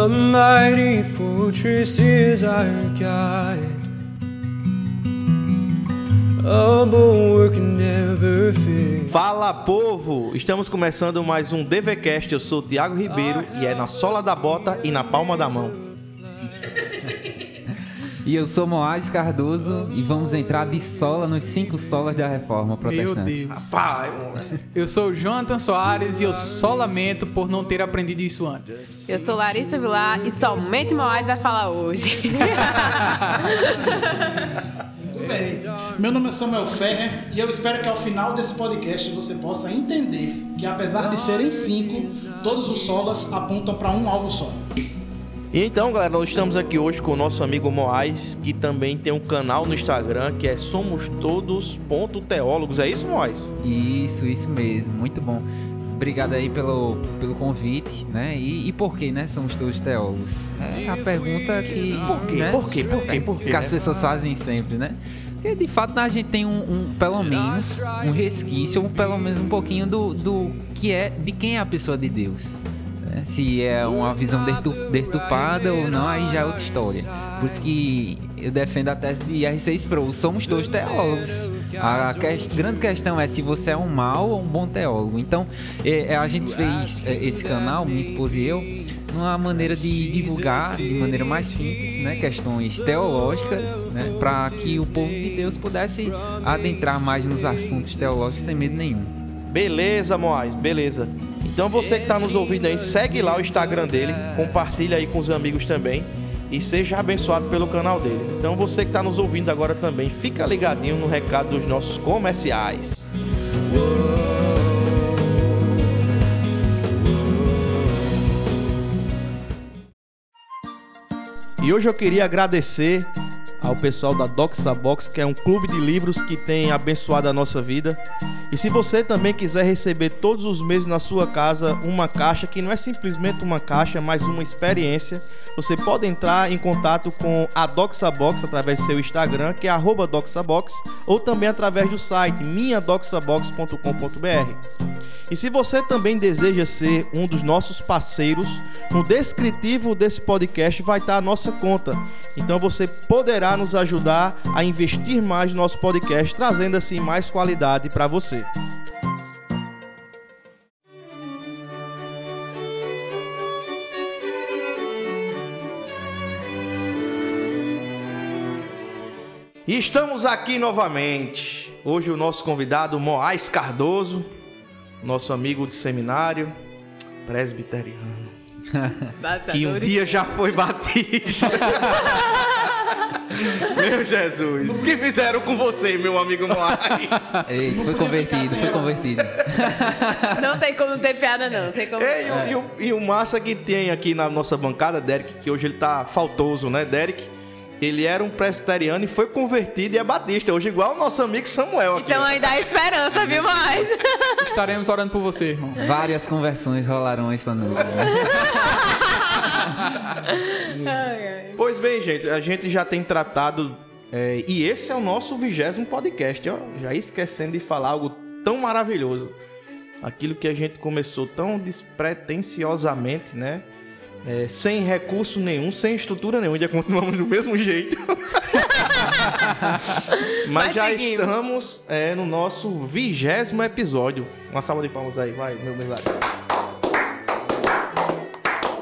A mighty fortress is our guide. A bulwark never fails. Fala povo! Estamos começando mais um DVCast. Eu sou o Thiago Ribeiro e é na sola da bota e na palma da mão. E eu sou Moaz Cardoso e vamos entrar de sola nos cinco solas da Reforma Meu Protestante. Deus. Pai, Eu sou o Jonathan Soares e eu só lamento por não ter aprendido isso antes. Eu sou Larissa Vilar e somente Moaz vai falar hoje. Tudo bem. Meu nome é Samuel Ferrer e eu espero que ao final desse podcast você possa entender que apesar de serem cinco, todos os solas apontam para um alvo só. E então, galera, nós estamos aqui hoje com o nosso amigo Moaz, que também tem um canal no Instagram que é somostodos.teólogos. É isso, Moaz? Isso, isso mesmo, muito bom. Obrigado aí pelo, pelo convite, né? E, e por que, né? Somos todos teólogos? É a pergunta que. Por quê? né? Por quê? Por quê? Por quê, Que as né? pessoas fazem sempre, né? Porque de fato a gente tem um, um- pelo menos um resquício, um, pelo menos um pouquinho do, do que é, de quem é a pessoa de Deus. Né? Se é uma visão deturp- deturpada ou não, aí já é outra história. Por isso que eu defendo a tese de R6 Pro. Somos todos teólogos. A grande questão é se você é um mau ou um bom teólogo. Então, é, é, a gente fez é, esse canal, minha esposa e eu, numa maneira de divulgar de maneira mais simples, né, questões teológicas, né, para que o povo de Deus pudesse adentrar mais nos assuntos teológicos sem medo nenhum. Beleza, Moaz, beleza. Então você que está nos ouvindo aí, segue lá o Instagram dele, compartilha aí com os amigos também e seja abençoado pelo canal dele. Então você que está nos ouvindo agora também, fica ligadinho no recado dos nossos comerciais. E hoje eu queria agradecer ao pessoal da Doxa Box, que é um clube de livros que tem abençoado a nossa vida. E se você também quiser receber todos os meses na sua casa uma caixa, que não é simplesmente uma caixa, mas uma experiência, você pode entrar em contato com a Doxa Box através do seu Instagram, que é DoxaBox, ou também através do site minhadoxabox.com.br. E se você também deseja ser um dos nossos parceiros, no descritivo desse podcast vai estar a nossa conta. Então você poderá nos ajudar a investir mais no nosso podcast, trazendo assim mais qualidade para você. E estamos aqui novamente. Hoje o nosso convidado Moaz Cardoso, nosso amigo de seminário, presbiteriano, que um dia já foi batista. meu Jesus, o que fizeram com você, meu amigo Moaz? Eita, foi convertido, foi convertido. Não tem como não ter piada, não. Não tem como. Ei, e, o, e, o, e o massa que tem aqui na nossa bancada, Derek, que hoje ele tá faltoso, né, Derek? Ele era um presbiteriano e foi convertido e é batista. Hoje igual o nosso amigo Samuel aqui. Então ainda há esperança, viu, mais? Estaremos orando por você, irmão. Várias conversões rolaram esta noite. Pois bem, gente, a gente já tem tratado. é, e esse é o nosso vigésimo podcast, ó. Já esquecendo de falar algo tão maravilhoso. Aquilo que a gente começou tão despretensiosamente, né? É, sem recurso nenhum, sem estrutura nenhuma, ainda continuamos do mesmo jeito. Mas, Mas já seguimos. estamos é, no nosso vigésimo episódio. Uma salva de palmas aí, vai, meu milagre.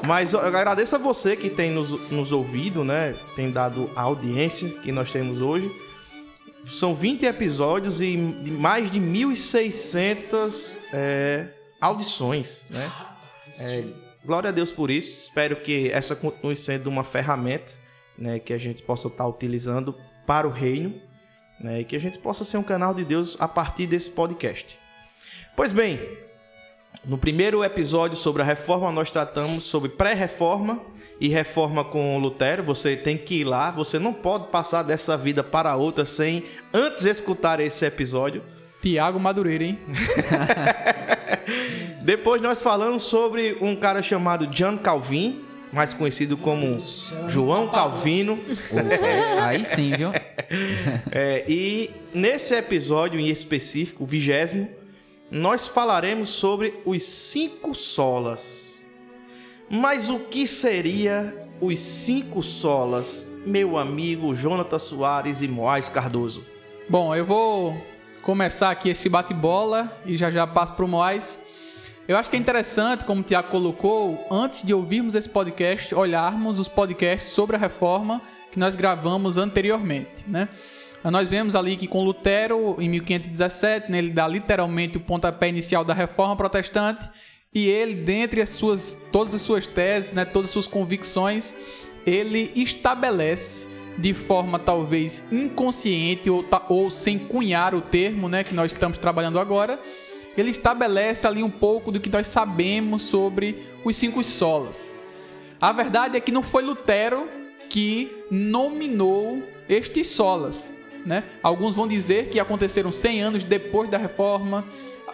Mas eu agradeço a você que tem nos, nos ouvido, né? Tem dado a audiência que nós temos hoje. São 20 episódios e mais de 1.600 é, audições, né? É, glória a Deus por isso. Espero que essa continue sendo uma ferramenta né, que a gente possa estar utilizando para o reino né, e que a gente possa ser um canal de Deus a partir desse podcast. Pois bem, no primeiro episódio sobre a reforma, nós tratamos sobre pré-reforma e reforma com Lutero. Você tem que ir lá, você não pode passar dessa vida para outra sem antes escutar esse episódio. Tiago Madureira, hein? Depois nós falamos sobre um cara chamado John Calvin, mais conhecido como João Calvino. Opa, Aí sim, viu? É, e nesse episódio em específico, o vigésimo, nós falaremos sobre os cinco solas. Mas o que seria os cinco solas, meu amigo Jonathan Soares e Moais Cardoso? Bom, eu vou começar aqui esse bate-bola e já já passo pro Moais. Eu acho que é interessante, como o Tiago colocou, antes de ouvirmos esse podcast, olharmos os podcasts sobre a reforma que nós gravamos anteriormente, né? Nós vemos ali que com Lutero, em 1517, né, ele dá literalmente o pontapé inicial da reforma protestante e ele, dentre as suas, todas as suas teses, né, todas as suas convicções, ele estabelece de forma talvez inconsciente ou, ou sem cunhar o termo né, que nós estamos trabalhando agora, ele estabelece ali um pouco do que nós sabemos sobre os cinco solas. A verdade é que não foi Lutero que nominou estes solas. Né? Alguns vão dizer que aconteceram 100 anos depois da reforma.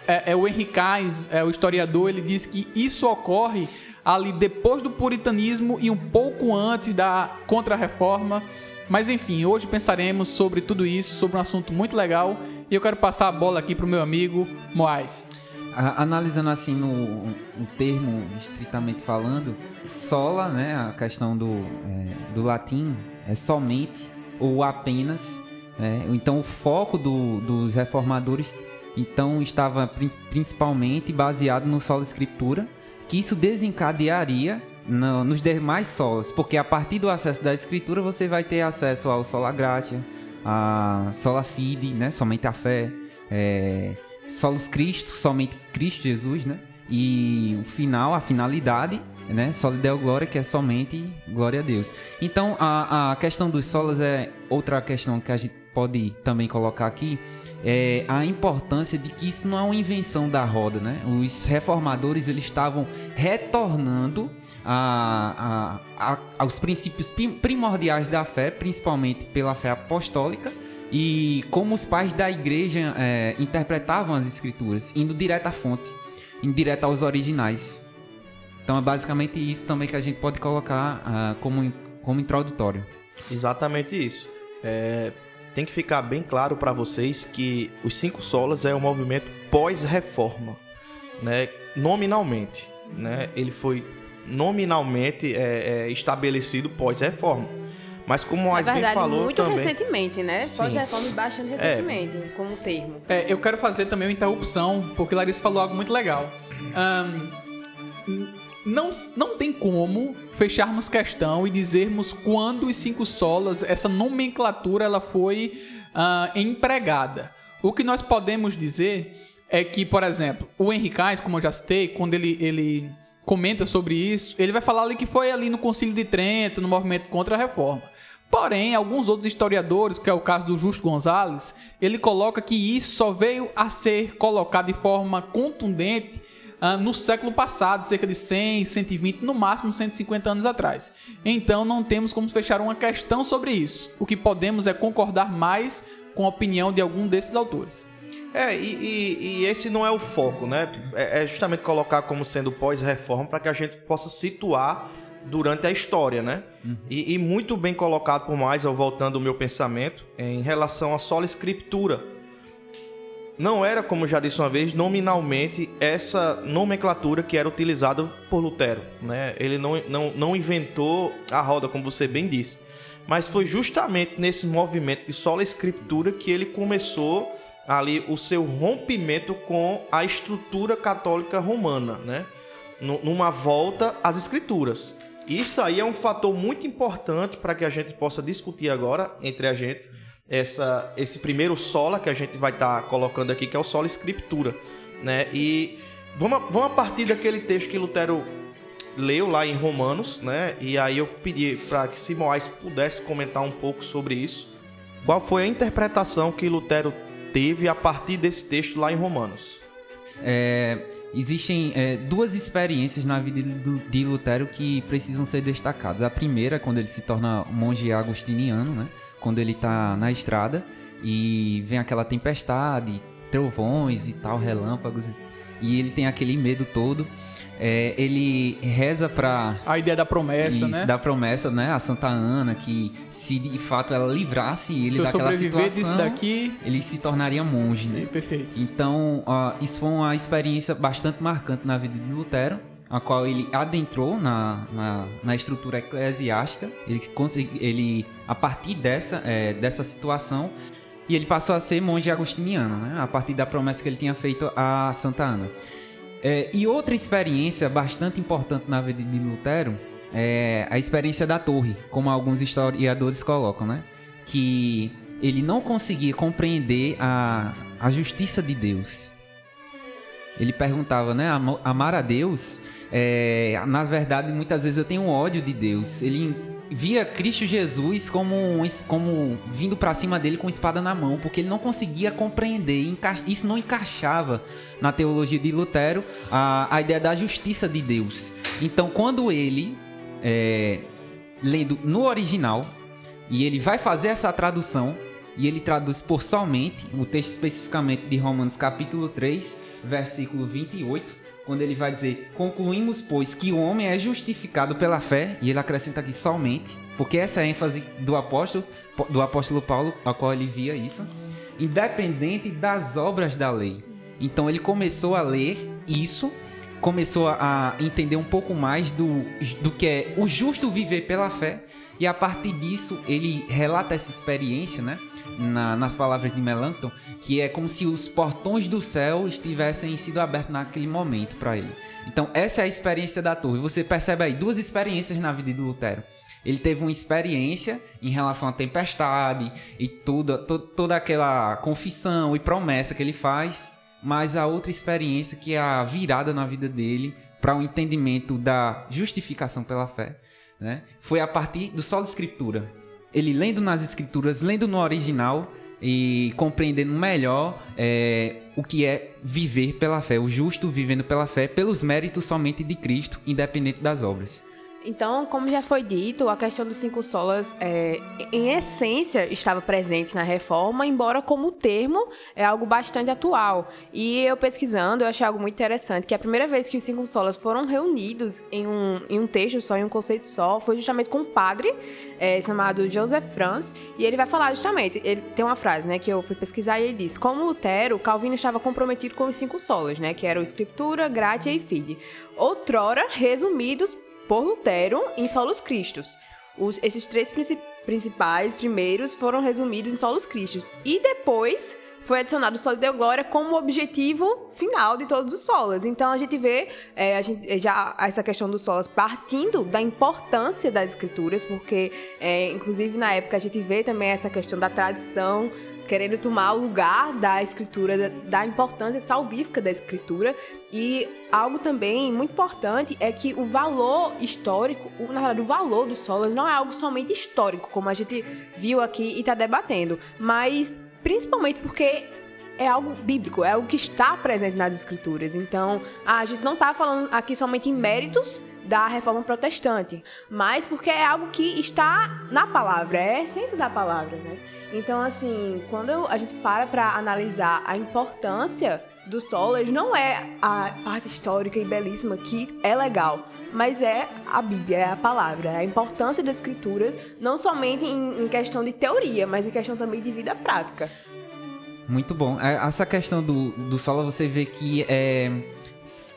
É, é o Henry Kais, é o historiador, ele diz que isso ocorre ali depois do puritanismo e um pouco antes da contra-reforma. Mas enfim, hoje pensaremos sobre tudo isso, sobre um assunto muito legal. E eu quero passar a bola aqui para o meu amigo Moais. Analisando assim no, no, termo estritamente falando, sola, né, a questão do, é, do latim é somente ou apenas. Né? Então o foco do, dos reformadores então estava principalmente baseado no sola escritura, que isso desencadearia no, nos demais solas, porque a partir do acesso da escritura você vai ter acesso ao sola gratia, a sola fide, né, somente a fé, é, solos Cristo, somente Cristo Jesus, né? E o final, a finalidade, né? Soli Deo Glória, que é somente glória a Deus. Então, a, a questão dos solos é outra questão que a gente pode também colocar aqui, é a importância de que isso não é uma invenção da roda, né? Os reformadores eles estavam retornando a, a, a, aos princípios primordiais da fé, principalmente pela fé apostólica, e como os pais da igreja é, interpretavam as escrituras, indo direto à fonte, indo direto aos originais. Então é basicamente isso também que a gente pode colocar uh, como, como introdutório. Exatamente isso. É, tem que ficar bem claro para vocês que os cinco solas é um movimento pós-reforma, né? Nominalmente, né? Ele foi nominalmente é, é, estabelecido pós-reforma. Mas como o Ais bem falou muito também... recentemente, né? Pós-reforma e bastante recentemente, é. como termo. É, eu quero fazer também uma interrupção, porque Larissa falou algo muito legal. Um, não, não tem como fecharmos questão e dizermos quando os cinco solas, essa nomenclatura, ela foi uh, empregada. O que nós podemos dizer é que, por exemplo, o Henrique como eu já citei, quando ele, ele comenta sobre isso, ele vai falar ali que foi ali no Concílio de Trento, no movimento contra a reforma. Porém, alguns outros historiadores, que é o caso do Justo Gonzalez, ele coloca que isso só veio a ser colocado de forma contundente uh, no século passado, cerca de 100, 120, no máximo 150 anos atrás. Então, não temos como fechar uma questão sobre isso. O que podemos é concordar mais com a opinião de algum desses autores. É, e, e, e, esse não é o foco, né? É, é justamente colocar como sendo pós-reforma para que a gente possa situar durante a história, né? Uhum. E, e, muito bem colocado por mais, voltando o meu pensamento, em relação à sola escritura. Não era, como já disse uma vez, nominalmente essa nomenclatura que era utilizada por Lutero, né? Ele não, não, não inventou a roda, como você bem disse. Mas foi justamente nesse movimento de sola escritura que ele começou ali o seu rompimento com a estrutura católica romana, né? numa volta às escrituras. Isso aí é um fator muito importante para que a gente possa discutir agora entre a gente essa, esse primeiro sola que a gente vai estar tá colocando aqui, que é o sola escritura, né? E vamos, vamos a partir daquele texto que Lutero leu lá em Romanos, né? E aí eu pedi para que Simões pudesse comentar um pouco sobre isso. Qual foi a interpretação que Lutero teve a partir desse texto lá em Romanos. É, existem é, duas experiências na vida de Lutero que precisam ser destacadas. A primeira, quando ele se torna monge agostiniano, né? Quando ele está na estrada e vem aquela tempestade, trovões e tal, relâmpagos, e ele tem aquele medo todo é, ele reza para a ideia da promessa, isso, né? Da promessa, né? A Santa Ana que se de fato ela livrasse ele se daquela situação, daqui, ele se tornaria monge, né? Perfeito. Então, isso foi uma experiência bastante marcante na vida de Lutero. A qual ele adentrou na, na, na estrutura eclesiástica. Ele consegui, ele a partir dessa é, dessa situação e ele passou a ser monge agostiniano, né? A partir da promessa que ele tinha feito a Santa Ana. É, e outra experiência bastante importante na vida de Lutero é a experiência da torre, como alguns historiadores colocam, né? Que ele não conseguia compreender a, a justiça de Deus. Ele perguntava, né? Amar a Deus, é, na verdade, muitas vezes eu tenho ódio de Deus. Ele via Cristo Jesus como, como vindo para cima dele com espada na mão, porque ele não conseguia compreender, isso não encaixava na teologia de Lutero a, a ideia da justiça de Deus. Então, quando ele, é, lendo no original, e ele vai fazer essa tradução, e ele traduz por somente, o texto especificamente de Romanos capítulo 3, versículo 28, quando ele vai dizer: Concluímos, pois, que o homem é justificado pela fé, e ele acrescenta aqui somente, porque essa é a ênfase do apóstolo, do apóstolo Paulo, a qual ele via isso, independente das obras da lei. Então ele começou a ler isso, começou a entender um pouco mais do, do que é o justo viver pela fé, e a partir disso ele relata essa experiência, né? Na, nas palavras de Melanchthon, que é como se os portões do céu estivessem sido abertos naquele momento para ele. Então, essa é a experiência da torre. Você percebe aí duas experiências na vida de Lutero. Ele teve uma experiência em relação à tempestade e toda, to, toda aquela confissão e promessa que ele faz, mas a outra experiência que é a virada na vida dele para o um entendimento da justificação pela fé né? Foi a partir do solo escritura. Ele lendo nas escrituras, lendo no original e compreendendo melhor é, o que é viver pela fé, o justo vivendo pela fé, pelos méritos somente de Cristo, independente das obras. Então, como já foi dito, a questão dos cinco solas, é, em essência, estava presente na reforma, embora como termo é algo bastante atual. E eu pesquisando, eu achei algo muito interessante, que a primeira vez que os cinco solas foram reunidos em um, em um texto só, em um conceito só, foi justamente com um padre é, chamado Joseph Franz, e ele vai falar justamente, ele tem uma frase, né, que eu fui pesquisar e ele diz, como Lutero, Calvino estava comprometido com os cinco solas, né, que eram Escritura, Gratia e Fide, outrora resumidos por Lutero em Solos Cristos. Os, esses três principais primeiros foram resumidos em Solos Cristos. E depois foi adicionado o Solo Deu Glória como objetivo final de todos os solos. Então a gente vê é, a gente, já essa questão dos solos partindo da importância das escrituras, porque é, inclusive na época a gente vê também essa questão da tradição querendo tomar o lugar da escritura, da importância salvífica da escritura. E algo também muito importante é que o valor histórico, na verdade, o valor dos solos não é algo somente histórico, como a gente viu aqui e está debatendo, mas principalmente porque é algo bíblico, é algo que está presente nas escrituras. Então, a gente não está falando aqui somente em méritos da reforma protestante, mas porque é algo que está na palavra, é a essência da palavra, né? Então, assim, quando a gente para para analisar a importância do Solas, não é a parte histórica e belíssima que é legal, mas é a Bíblia, é a palavra, é a importância das escrituras, não somente em, em questão de teoria, mas em questão também de vida prática. Muito bom. É, essa questão do, do solo, você vê que é,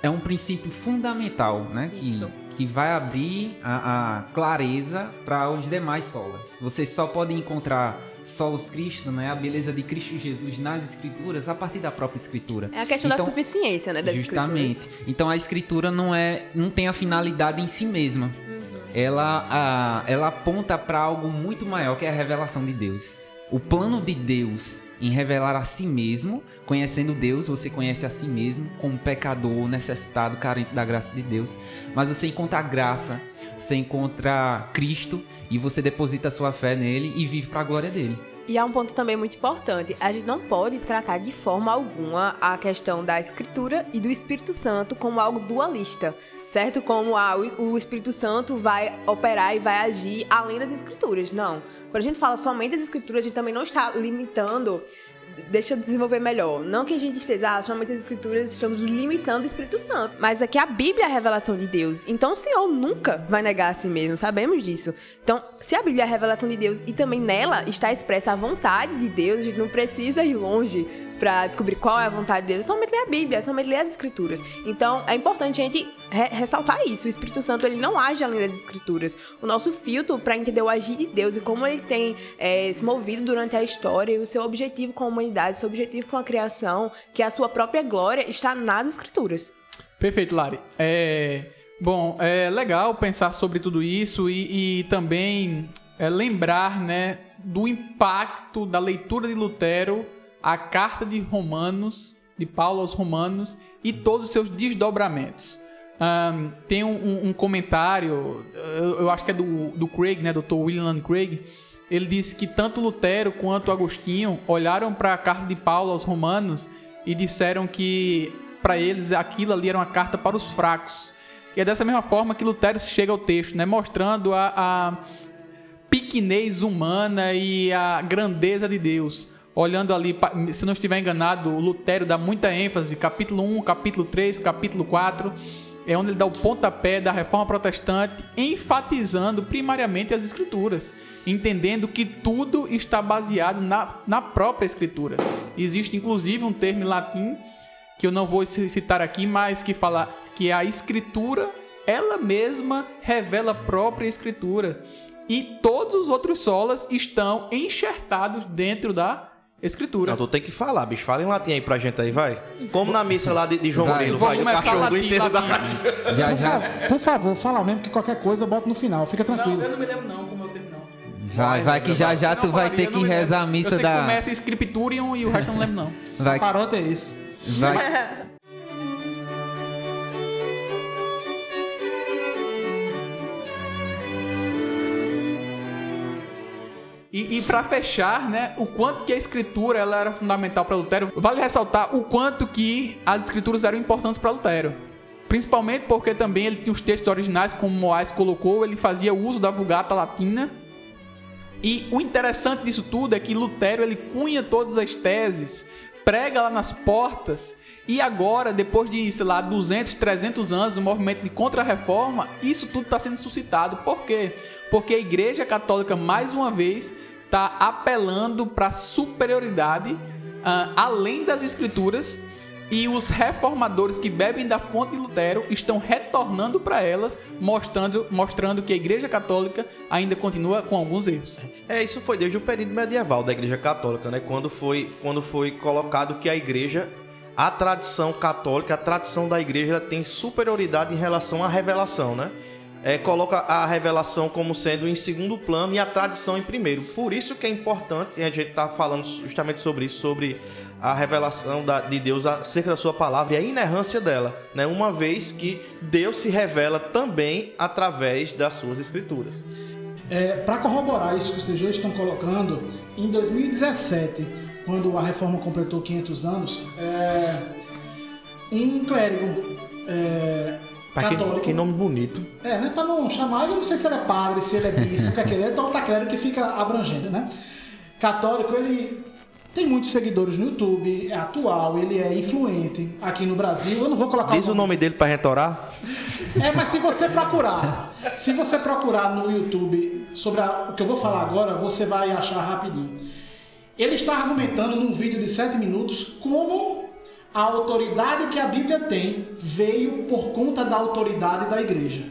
é um princípio fundamental, né? Que, que vai abrir a, a clareza para os demais solas. Você só pode encontrar solos Cristo, né? A beleza de Cristo Jesus nas escrituras a partir da própria escritura. É a questão então, da suficiência, né, das justamente. escrituras. Então a escritura não é não tem a finalidade em si mesma. Uhum. Ela a, ela aponta para algo muito maior que é a revelação de Deus. O plano de Deus em revelar a si mesmo, conhecendo Deus, você conhece a si mesmo como pecador, necessitado, carente da graça de Deus, mas você encontra a graça, você encontra Cristo e você deposita sua fé nele e vive para a glória dele. E há um ponto também muito importante: a gente não pode tratar de forma alguma a questão da Escritura e do Espírito Santo como algo dualista, certo? Como ah, o Espírito Santo vai operar e vai agir além das Escrituras. Não. Quando a gente fala somente das Escrituras, a gente também não está limitando deixa eu desenvolver melhor. Não que a gente esteja, ah, somente as escrituras, estamos limitando o Espírito Santo. Mas aqui a Bíblia é a revelação de Deus. Então o Senhor nunca vai negar a si mesmo, sabemos disso. Então, se a Bíblia é a revelação de Deus e também nela está expressa a vontade de Deus, a gente não precisa ir longe para descobrir qual é a vontade de Deus, é somente ler a Bíblia, é somente ler as Escrituras. Então, é importante a gente re ressaltar isso. O Espírito Santo, ele não age além das Escrituras. O nosso filtro para entender o agir de Deus e como ele tem é, se movido durante a história e o seu objetivo com a humanidade, seu objetivo com a criação, que é a sua própria glória, está nas Escrituras. Perfeito, Lari. É... Bom, é legal pensar sobre tudo isso e, e também é, lembrar né, do impacto da leitura de Lutero, a carta de Romanos, de Paulo aos Romanos e todos os seus desdobramentos. Um, tem um, um comentário, eu, eu, acho que é do, do Craig, né, Dr. William Craig. Ele disse que tanto Lutero quanto Agostinho olharam para a carta de Paulo aos Romanos e disseram que para eles aquilo ali era uma carta para os fracos. E é dessa mesma forma que Lutero chega ao texto, né, mostrando a, a pequenez humana e a grandeza de Deus. Olhando ali, se não estiver enganado, Lutero dá muita ênfase, capítulo 1, capítulo 3, capítulo 4, é onde ele dá o pontapé da reforma protestante, enfatizando primariamente as escrituras, entendendo que tudo está baseado na, na própria escritura. Existe inclusive um termo em latim que eu não vou citar aqui, mas que fala que a escritura, ela mesma revela a própria escritura. E todos os outros solas estão enxertados dentro da escritura. Não, tu tem que falar, bicho. Fala em latim aí pra gente aí, vai. Como na missa lá de, de João Vai. Grilo, Vamos vai. O começar cachorro do latim, inteiro da... Já, Por, já, por favor, fala mesmo que qualquer coisa eu boto no final. Fica tranquilo. não me lembro não como termo não. vai, vai que já já tu Não, vai Maria, ter eu que não rezar a Eu missa sei que da. começa Scripturium e o resto eu não lembro não. Vai, Parote é esse. vai, E, e para fechar, né, o quanto que a escritura ela era fundamental para Lutero, vale ressaltar o quanto que as escrituras eram importantes para Lutero. Principalmente porque também ele tinha os textos originais, como Moais colocou, ele fazia uso da Vulgata Latina. E o interessante disso tudo é que Lutero ele cunha todas as teses, prega lá nas portas, e agora, depois de, sei lá, 200, 300 anos do movimento de contra-reforma, isso tudo está sendo suscitado. Por quê? Porque a Igreja Católica, mais uma vez, está apelando para a superioridade ah, além das Escrituras e os reformadores que bebem da fonte de Lutero estão retornando para elas, mostrando, mostrando que a Igreja Católica ainda continua com alguns erros. É, isso foi desde o período medieval da Igreja Católica, né? Quando foi, quando foi colocado que a Igreja, a tradição católica, a tradição da Igreja tem superioridade em relação à revelação, né? É, coloca a revelação como sendo em segundo plano e a tradição em primeiro. Por isso que é importante, e a gente está falando justamente sobre isso, sobre a revelação da- de Deus acerca da sua palavra e a inerrância dela, né? Uma vez que Deus se revela também através das suas escrituras. É, para corroborar isso que vocês hoje estão colocando, em 2017, quando a reforma completou 500 anos, é, um clérigo é, Pra católico... que nome bonito. É, né? Pra não chamar, eu não sei se ele é padre, se ele é bispo, o que é que ele é, então tá claro que fica abrangendo, né? Católico, ele tem muitos seguidores no YouTube, é atual, ele é influente aqui no Brasil. Eu não vou colocar Diz o nome dele pra gente orar. É, mas se você procurar, se você procurar no YouTube sobre a- o que eu vou falar agora, você vai achar rapidinho. Ele está argumentando num vídeo de 7 minutos como a autoridade que a Bíblia tem veio por conta da autoridade da igreja.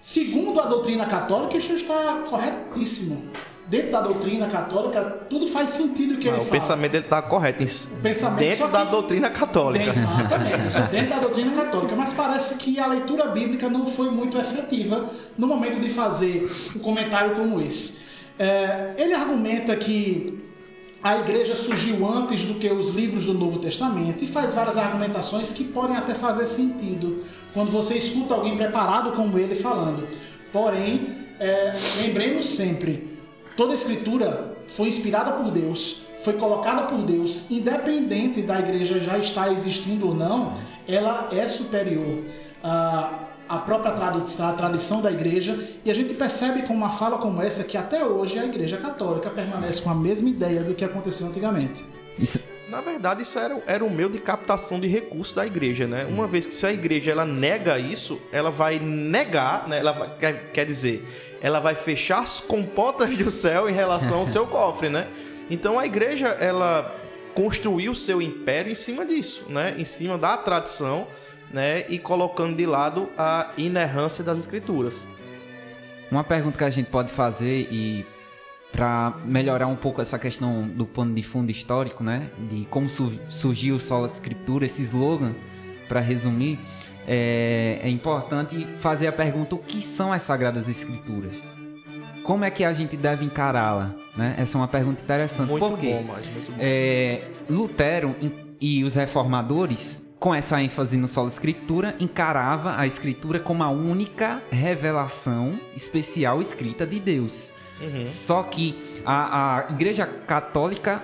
Segundo a doutrina católica, isso está corretíssimo. Dentro da doutrina católica, tudo faz sentido o que Ah, ele o fala. pensamento dele tá correto. dentro da que- doutrina católica. Exatamente, dentro da doutrina católica. Mas parece que a leitura bíblica não foi muito efetiva no momento de fazer um comentário como esse. É, ele argumenta que a igreja surgiu antes do que os livros do Novo Testamento e faz várias argumentações que podem até fazer sentido quando você escuta alguém preparado como ele falando. Porém, é, lembremos sempre, toda a escritura foi inspirada por Deus, foi colocada por Deus, independente da igreja já estar existindo ou não, ela é superior à, à própria tradi- à tradição da igreja e a gente percebe com uma fala como essa que até hoje a igreja católica permanece com a mesma ideia do que aconteceu antigamente. Isso, Na verdade, isso era, era o meio de captação de recursos da igreja, né? Uma vez que se a igreja ela nega isso, ela vai negar, né? Ela vai- quer, quer dizer, ela vai fechar as compotas do céu em relação ao seu cofre, né? Então a igreja, ela construiu seu império em cima disso, né? Em cima da tradição, né? E colocando de lado a inerrância das escrituras. Uma pergunta que a gente pode fazer e para melhorar um pouco essa questão do pano de fundo histórico, né, de como su surgiu o Sola Escritura, esse slogan, para resumir, é, é importante fazer a pergunta: o que são as Sagradas Escrituras? Como é que a gente deve encará-la? Né? Essa é uma pergunta interessante. Muito Por quê? bom, mas muito bom. É, Lutero e os reformadores, com essa ênfase no solo escritura, encarava a escritura como a única revelação especial escrita de Deus. Só que a, a Igreja Católica,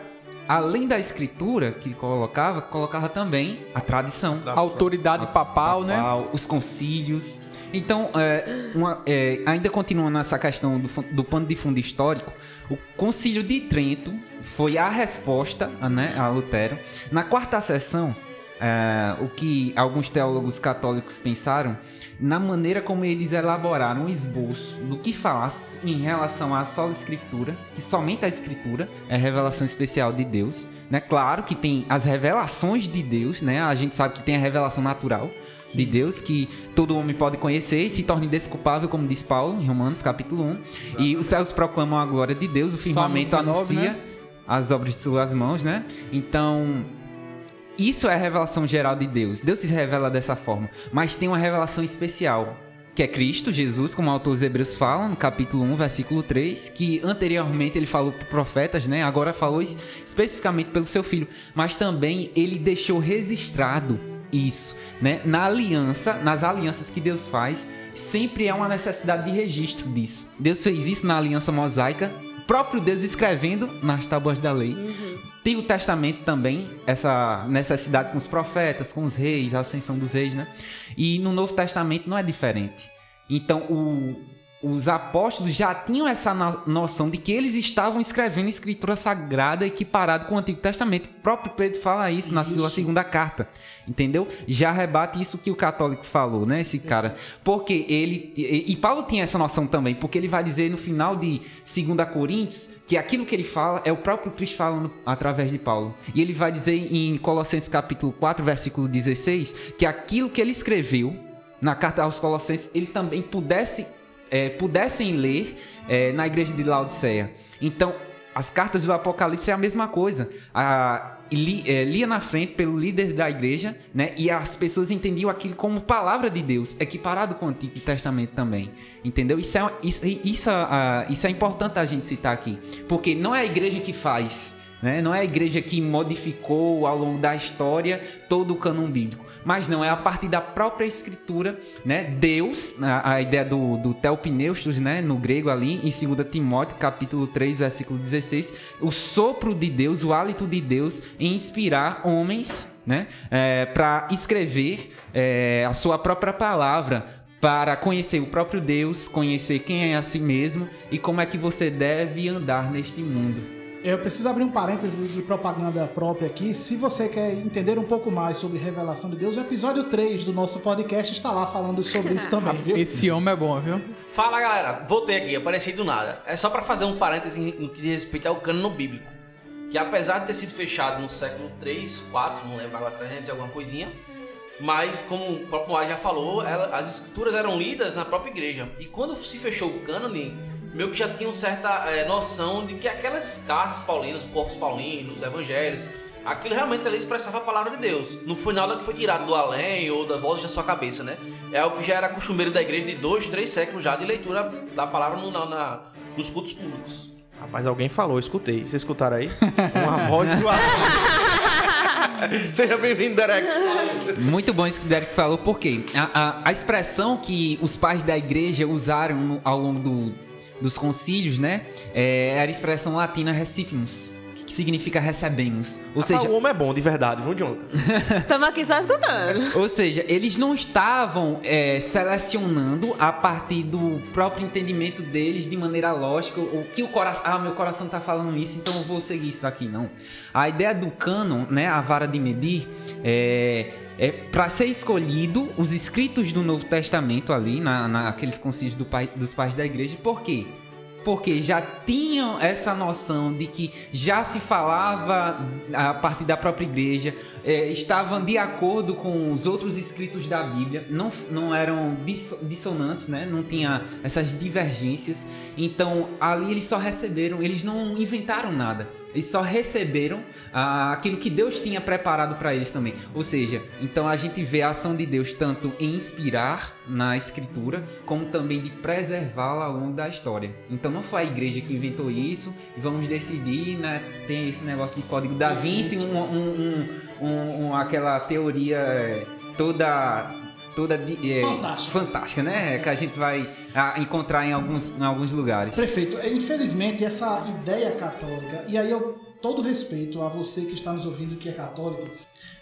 além da escritura que colocava, colocava também a tradição. Autoridade papal, né? papal, Os concílios. Então, é, uma- é, ainda continuando nessa questão do, do pano de fundo histórico, o Concílio de Trento foi a resposta né, a Lutero. Na quarta sessão, é, o que alguns teólogos católicos pensaram, na maneira como eles elaboraram um esboço do que falar em relação à sola escritura, que somente a escritura é a revelação especial de Deus, né? Claro que tem as revelações de Deus, né? A gente sabe que tem a revelação natural de Deus que todo homem pode conhecer e se torna indesculpável, como diz Paulo em Romanos capítulo 1. E os céus proclamam a glória de Deus, o firmamento 19, anuncia né? as obras de suas mãos, né? Então, isso é a revelação geral de Deus. Deus se revela dessa forma. Mas tem uma revelação especial, que é Cristo, Jesus, como o autor Hebreus fala, no capítulo 1, versículo 3, que anteriormente ele falou para profetas, né? Agora falou es- especificamente pelo seu filho. Mas também ele deixou registrado isso, né? Na aliança, nas alianças que Deus faz, sempre há uma necessidade de registro disso. Deus fez isso na aliança mosaica, próprio Deus escrevendo nas tábuas da lei. Tem o testamento também, essa necessidade com os profetas, com os reis, a ascensão dos reis, né? E no Novo Testamento não é diferente. Então, o- os apóstolos já tinham essa no- noção de que eles estavam escrevendo escritura sagrada equiparado com o Antigo Testamento. O próprio Pedro fala isso, na sua segunda carta, entendeu? Já rebate isso que o católico falou, né, esse cara. Porque ele e, e Paulo tinha essa noção também, porque ele vai dizer no final de 2 Coríntios que aquilo que ele fala é o próprio Cristo falando através de Paulo. E ele vai dizer em Colossenses capítulo 4, versículo 16, que aquilo que ele escreveu na carta aos Colossenses, ele também pudesse é, pudessem ler é, na igreja de Laodiceia. Então, as cartas do Apocalipse é a mesma coisa. A, li, é, lia na frente pelo líder da igreja, né? E as pessoas entendiam aquilo como palavra de Deus, equiparado com o Antigo Testamento também. Entendeu? Isso é, isso, isso, ah, isso é importante a gente citar aqui. Porque não é a igreja que faz. Né? Não é a igreja que modificou ao longo da história todo o cânon bíblico. Mas não, é a partir da própria escritura, né? Deus, a, a ideia do, do Theopneustos, né? No grego ali, em 2 Timóteo, capítulo 3, versículo 16, o sopro de Deus, o hálito de Deus em inspirar homens, né? para escrever é, a sua própria palavra, para conhecer o próprio Deus, conhecer quem é a si mesmo e como é que você deve andar neste mundo. Eu preciso abrir um parêntese de propaganda própria aqui. Se você quer entender um pouco mais sobre revelação de Deus, o episódio 3 do nosso podcast está lá falando sobre isso também, viu? Esse homem é bom, viu? Fala galera, voltei aqui, apareci do nada. É só pra fazer um parêntese no que diz respeito ao cânone bíblico. Que apesar de ter sido fechado no século 3, 4, não lembro agora, 300 e alguma coisinha. Mas, como o próprio Moai já falou, ela- as escrituras eram lidas na própria igreja. E quando se fechou o cânone, meio que já tinham certa eh, noção de que aquelas cartas paulinas, os corpos paulinos, os evangelhos, aquilo realmente ali expressava a palavra de Deus. Não foi nada que foi tirado do além ou da voz da sua cabeça, né? É algo que já era costumeiro da igreja de dois, três séculos já de leitura da palavra no- na- na- nos cultos públicos. Rapaz, alguém falou, eu escutei. Vocês escutaram aí? Uma voz do Seja bem-vindo, Derek. Muito bom isso que o Derek falou, porque a, a, a expressão que os pais da igreja usaram no- ao longo do- dos concílios, né? é, era a expressão latina recipimus, que significa recebemos. Ou Seja... seja, o homem é bom, de verdade, viu, Jonathan? Estamos aqui só escutando. Ou seja, eles não estavam é, selecionando a partir do próprio entendimento deles de maneira lógica, o que o coração. Ah, meu coração tá falando isso, então eu vou seguir isso daqui, não. A ideia do cânon, né, a vara de medir, é. É para ser escolhido os escritos do Novo Testamento ali, na, naqueles concílios do pai- dos pais da igreja, por quê? porque já tinham essa noção de que já se falava a partir da própria igreja, é, estavam de acordo com os outros escritos da Bíblia, não, não eram disso- dissonantes, né? não tinha essas divergências. Então ali eles só receberam, eles não inventaram nada, eles só receberam ah, aquilo que Deus tinha preparado para eles também. Ou seja, então a gente vê a ação de Deus tanto em inspirar na escritura, como também de preservá-la ao longo da história. Então não foi a igreja que inventou isso e vamos decidir, né? Tem esse negócio de código da Vinci, um, um- um- aquela teoria é, toda toda é, Fantástica. fantástica, né? Que a gente vai ah, encontrar em alguns, em alguns lugares. Prefeito, é, infelizmente essa ideia católica, e aí eu todo respeito a você que está nos ouvindo que é católico,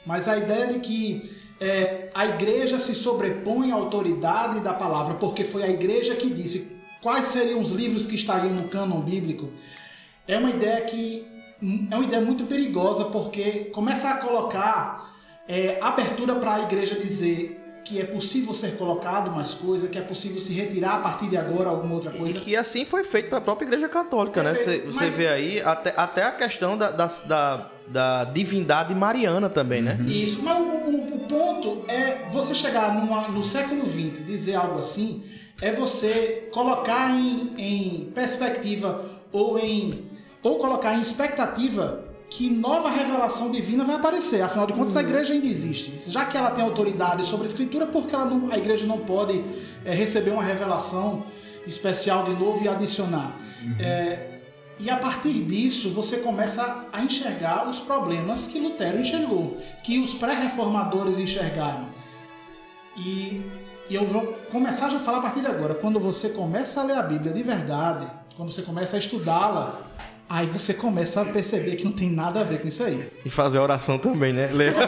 mas a ideia de que é, a igreja se sobrepõe à autoridade da palavra, porque foi a igreja que disse quais seriam os livros que estariam no cânon bíblico, é uma ideia que é uma ideia muito perigosa, porque começa a colocar é, abertura para a igreja dizer que é possível ser colocado mais coisa, que é possível se retirar a partir de agora alguma outra E coisa. que assim foi feito pela própria Igreja Católica, né? Você, mas- vê aí até, até a questão da, da, da, da divindade mariana também, né? Isso, mas o, o- o ponto é você chegar numa- no século XX e dizer algo assim, é você colocar em, em perspectiva ou em ou colocar em expectativa que nova revelação divina vai aparecer. Afinal de contas, a igreja ainda existe. Já que ela tem autoridade sobre a escritura, por que não- a igreja não pode é, receber uma revelação especial de novo e adicionar? É, e a partir disso, você começa a enxergar os problemas que Lutero enxergou, que os pré-reformadores enxergaram. E, e eu vou começar já a falar a partir de agora. Quando você começa a ler a Bíblia de verdade, quando você começa a estudá-la, aí você começa a perceber que não tem nada a ver com isso aí. E fazer oração também, né? Ler-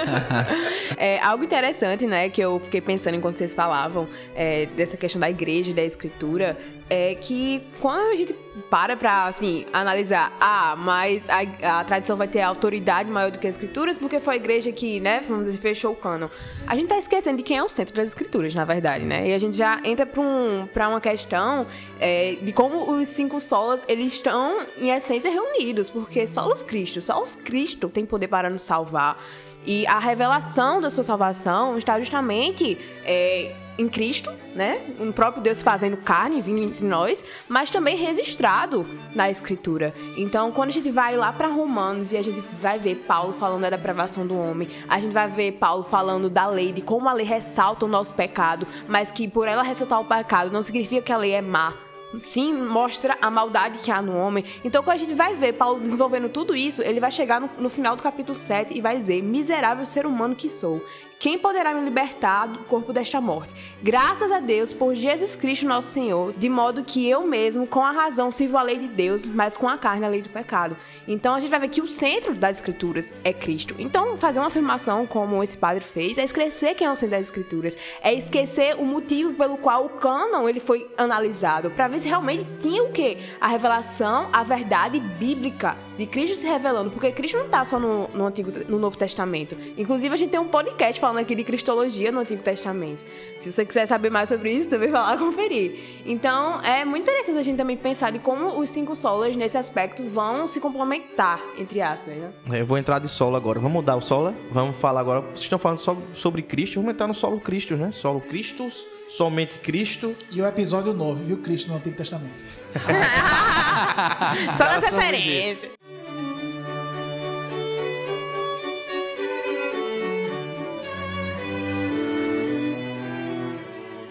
É, algo interessante, né, que eu fiquei pensando enquanto vocês falavam é, dessa questão da igreja e da escritura, é que quando a gente para pra, assim, analisar, ah, mas a, a tradição vai ter autoridade maior do que as escrituras porque foi a igreja que, né, vamos dizer, fechou o cânon. A gente tá esquecendo de quem é o centro das escrituras, na verdade, né? E a gente já entra pra, um, pra uma questão é, de como os cinco solas, eles estão, em essência, reunidos, porque só os Cristo, só os Cristo tem poder para nos salvar. E a revelação da sua salvação está justamente é, em Cristo, né? O próprio Deus fazendo carne, vindo entre nós, mas também registrado na Escritura. Então, quando a gente vai lá para Romanos e a gente vai ver Paulo falando da depravação do homem, a gente vai ver Paulo falando da lei, de como a lei ressalta o nosso pecado, mas que por ela ressaltar o pecado não significa que a lei é má. Sim, mostra a maldade que há no homem. Então, quando a gente vai ver Paulo desenvolvendo tudo isso, ele vai chegar no, no final do capítulo 7 e vai dizer: Miserável ser humano que sou. Quem poderá me libertar do corpo desta morte? Graças a Deus por Jesus Cristo, nosso Senhor, de modo que eu mesmo, com a razão, sirvo a lei de Deus, mas com a carne a lei do pecado. Então a gente vai ver que o centro das Escrituras é Cristo. Então, fazer uma afirmação como esse padre fez é esquecer quem é o centro das Escrituras, é esquecer o motivo pelo qual o cânon ele foi analisado, para ver se realmente tinha o quê? A revelação, a verdade bíblica de Cristo se revelando, porque Cristo não está só no, no Antigo, no Novo Testamento. Inclusive a gente tem um podcast falando aqui de cristologia no Antigo Testamento. Se você quiser saber mais sobre isso, também vai lá conferir. Então é muito interessante a gente também pensar de como os cinco solas nesse aspecto vão se complementar, entre aspas, né? Eu vou entrar de solo agora. Vamos mudar o solo? Vamos falar agora. Vocês estão falando só sobre Cristo, vamos entrar no solo Cristo, né? Solo Cristos, somente Cristo. E o episódio 9, viu? Cristo no Antigo Testamento. Só nas referências.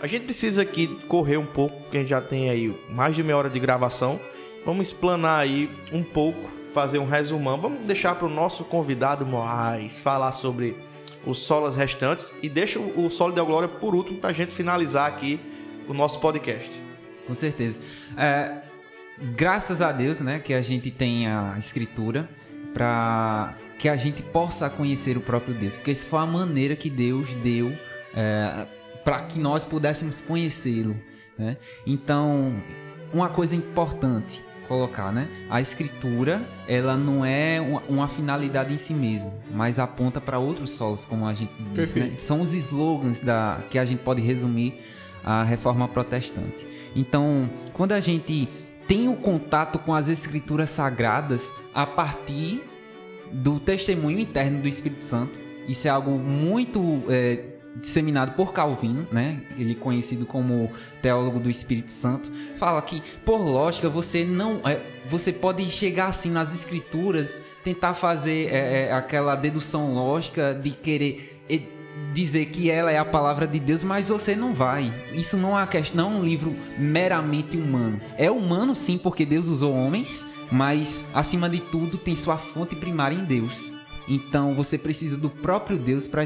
A gente precisa aqui correr um pouco, porque a gente já tem aí mais de meia hora de gravação. Vamos explanar aí um pouco, fazer um resumão. Vamos deixar para o nosso convidado Moraes falar sobre os solos restantes e deixa o solo da glória por último para a gente finalizar aqui o nosso podcast. Com certeza. É, graças a Deus, né, que a gente tem a escritura para que a gente possa conhecer o próprio Deus, porque essa foi a maneira que Deus deu para que nós pudéssemos conhecê-lo, né? Então, uma coisa importante colocar, né? A escritura, ela não é uma, uma finalidade em si mesma, mas aponta para outros solos, como a gente disse, né? São os slogans da que a gente pode resumir a reforma protestante. Então, quando a gente tem o contato com as escrituras sagradas a partir do testemunho interno do Espírito Santo. Isso é algo muito é, disseminado por Calvino, né? Ele conhecido como teólogo do Espírito Santo, fala que por lógica você não, é, você pode chegar assim nas escrituras, tentar fazer é, é, aquela dedução lógica de querer é, dizer que ela é a palavra de Deus, mas você não vai. Isso não é questão, não é um livro meramente humano. É humano sim, porque Deus usou homens, mas acima de tudo tem sua fonte primária em Deus. Então você precisa do próprio Deus para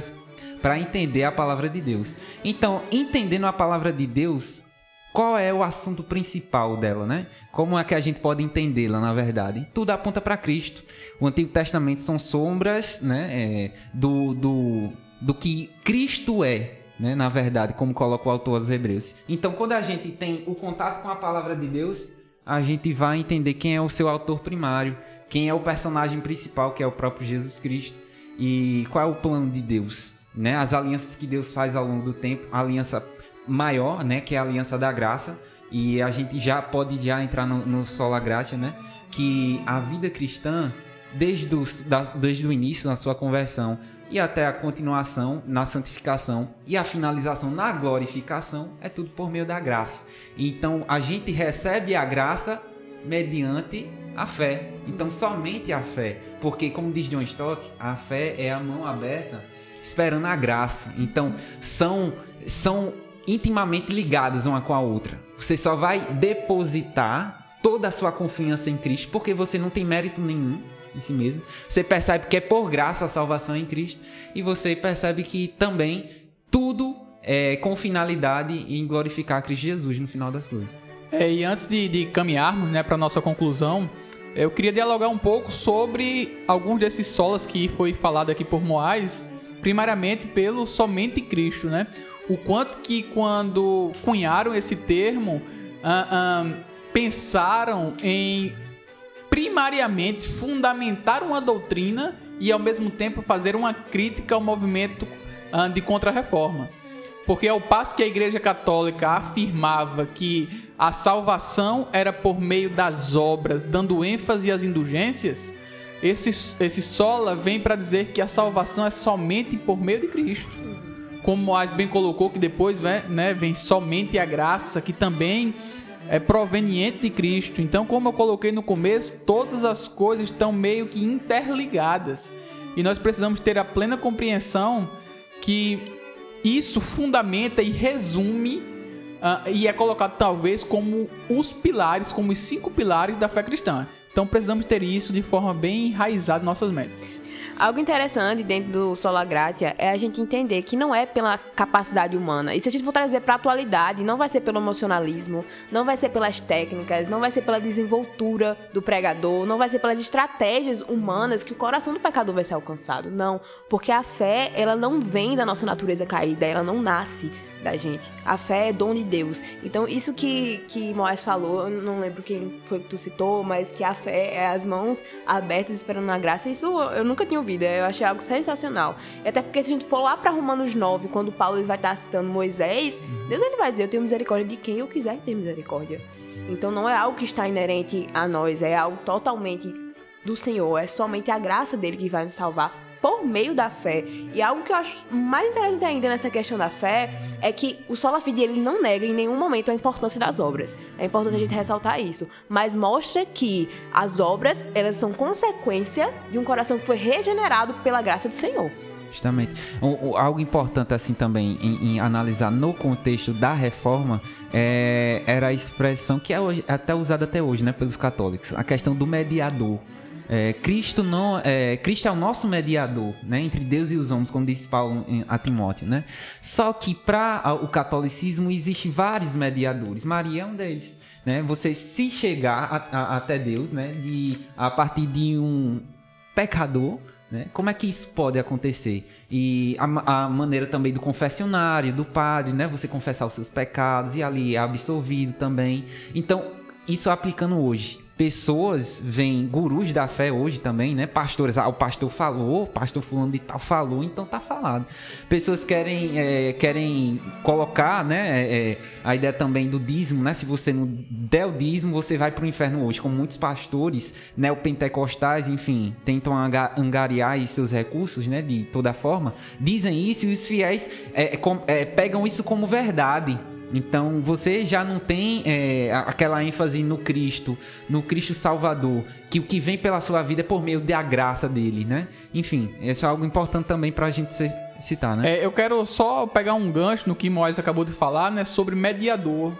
para entender a palavra de Deus. Então, entendendo a palavra de Deus, qual é o assunto principal dela, né? Como é que a gente pode entendê-la, na verdade? Tudo aponta para Cristo. O Antigo Testamento são sombras, né, é, do, do, do que Cristo é, né, na verdade, como coloca o autor aos Hebreus. Então, quando a gente tem o contato com a palavra de Deus, a gente vai entender quem é o seu autor primário, quem é o personagem principal, que é o próprio Jesus Cristo, e qual é o plano de Deus né? As alianças que Deus faz ao longo do tempo, a aliança maior, né? Que é a aliança da graça. E a gente já pode já entrar no, no sola gratia, né? Que a vida cristã, desde, os, da, desde o início, na sua conversão, e até a continuação na santificação e a finalização na glorificação, é tudo por meio da graça. Então a gente recebe a graça mediante a fé. Então somente a fé, porque como diz John Stott, a fé é a mão aberta esperando a graça. Então, são são intimamente ligadas uma com a outra. Você só vai depositar toda a sua confiança em Cristo porque você não tem mérito nenhum em si mesmo. Você percebe que é por graça a salvação em Cristo e você percebe que também tudo é com finalidade em glorificar Cristo Jesus no final das coisas. É, e antes de, de caminharmos né, para nossa conclusão, eu queria dialogar um pouco sobre alguns desses solas que foi falado aqui por Moais primariamente pelo somente Cristo, né? O quanto que quando cunharam esse termo, uh, uh, pensaram em primariamente fundamentar uma doutrina e ao mesmo tempo fazer uma crítica ao movimento uh, de contra-reforma. Porque ao passo que a Igreja Católica afirmava que a salvação era por meio das obras, dando ênfase às indulgências, esse, esse sola vem para dizer que a salvação é somente por meio de Cristo. Como Moaz bem colocou, que depois né, né, vem somente a graça, que também é proveniente de Cristo. Então, como eu coloquei no começo, todas as coisas estão meio que interligadas. E nós precisamos ter a plena compreensão que isso fundamenta e resume uh, e é colocado talvez como os pilares, como os cinco pilares da fé cristã. Então precisamos ter isso de forma bem enraizada em nossas metas. Algo interessante dentro do Sola Gratia é a gente entender que não é pela capacidade humana. E se a gente for trazer para a atualidade, não vai ser pelo emocionalismo, não vai ser pelas técnicas, não vai ser pela desenvoltura do pregador, não vai ser pelas estratégias humanas que o coração do pecador vai ser alcançado. Não, porque a fé, ela não vem da nossa natureza caída, ela não nasce da gente. A fé é dom de Deus. Então, isso que, que Moés falou, eu não lembro quem foi que tu citou, mas que a fé é as mãos abertas esperando a graça, isso eu nunca tinha ouvido. Eu achei algo sensacional. E até porque se a gente for lá para Romanos 9, quando Paulo ele vai estar citando Moisés, Deus ele vai dizer: Eu tenho misericórdia de quem eu quiser ter misericórdia. Então, não é algo que está inerente a nós, é algo totalmente do Senhor. É somente a graça dele que vai nos salvar por meio da fé. E algo que eu acho mais interessante ainda nessa questão da fé é que o Sola Fide ele não nega em nenhum momento a importância das obras. É importante a gente ressaltar isso, mas mostra que as obras, elas são consequência de um coração que foi regenerado pela graça do Senhor. Justamente. algo importante assim também em, em, analisar no contexto da reforma é, era a expressão que é hoje, até usada até hoje, né, pelos católicos, a questão do mediador. É, Cristo não, é, Cristo é o nosso mediador, né, entre Deus e os homens, como disse Paulo em, a Timóteo, né? Só que para o catolicismo existe vários mediadores. Maria é um deles, né? Você se chegar a, a, até Deus, né, de, a partir de um pecador, né? Como é que isso pode acontecer? E a, a, maneira também do confessionário, do padre, né? Você confessar os seus pecados e ali é absolvido também. Então, isso aplicando hoje pessoas vêm, gurus da fé hoje também, né? Pastores, ah, o pastor falou, o pastor fulano de tal falou, então tá falado. Pessoas querem, é, querem colocar, né? é, a ideia também do dízimo, né? Se você não der o dízimo, você vai pro inferno hoje. Como muitos pastores, neopentecostais, enfim, tentam anga- angariar seus recursos, né? De toda forma, dizem isso e os fiéis é, pegam isso como verdade. Então você já não tem é, a- aquela ênfase no Cristo, no Cristo Salvador, que o que vem pela sua vida é por meio da graça dele, né? Enfim, isso é algo importante também pra gente se- citar, né? É, eu quero só pegar um gancho no que Moisés acabou de falar, né? Sobre mediador.